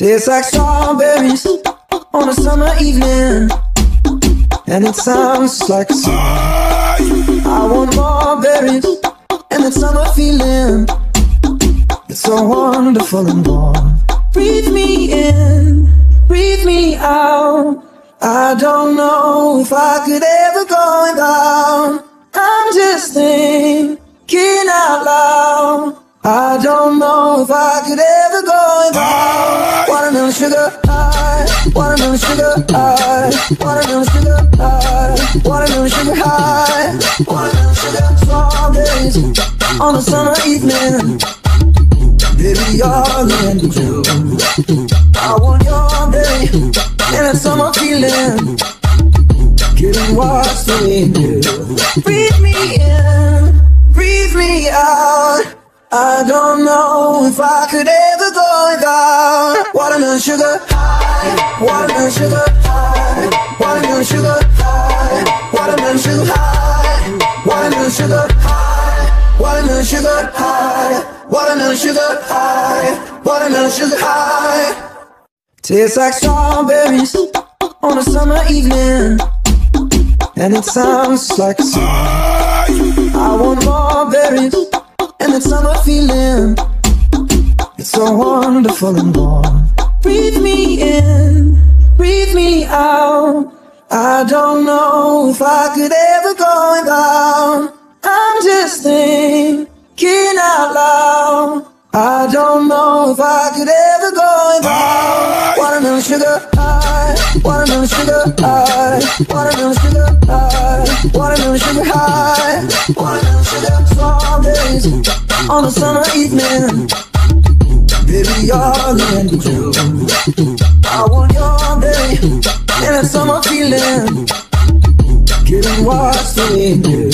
Tastes like strawberries on a summer evening. And it sounds like a song. I want more berries and that summer feeling. It's so wonderful and warm. Breathe me in, breathe me out. I don't know if I could ever go without. I'm just thinking out loud. I don't know if I could ever. Sugar high, watermelon sugar high, watermelon sugar high, watermelon sugar high, watermelon sugar strawberries on a summer evening. Baby, you're in June. I want your day and that summer feeling. Getting what's in you. Breathe me in, breathe me out. I don't know if I could ever go without watermelon sugar high, watermelon sugar high, watermelon sugar high, watermelon sugar high, watermelon sugar high, watermelon sugar high, watermelon sugar high, watermelon sugar high. Tastes like strawberries on a summer evening, and it sounds like song. I want more berries and that summer feeling. It's so wonderful and warm. Breathe me in, breathe me out. I don't know if I could ever go without. I'm just thinking out loud. I don't know if I could ever go without. Watermelon sugar high, watermelon sugar high, watermelon sugar high, watermelon sugar high, watermelon sugar strawberries on a summer evening. June. I want your day and that summer feeling. Getting what's in you.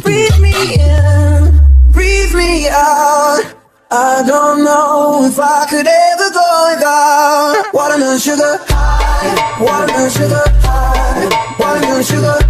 Breathe me in, breathe me out. I don't know if I could ever go without watermelon sugar watermelon sugar watermelon sugar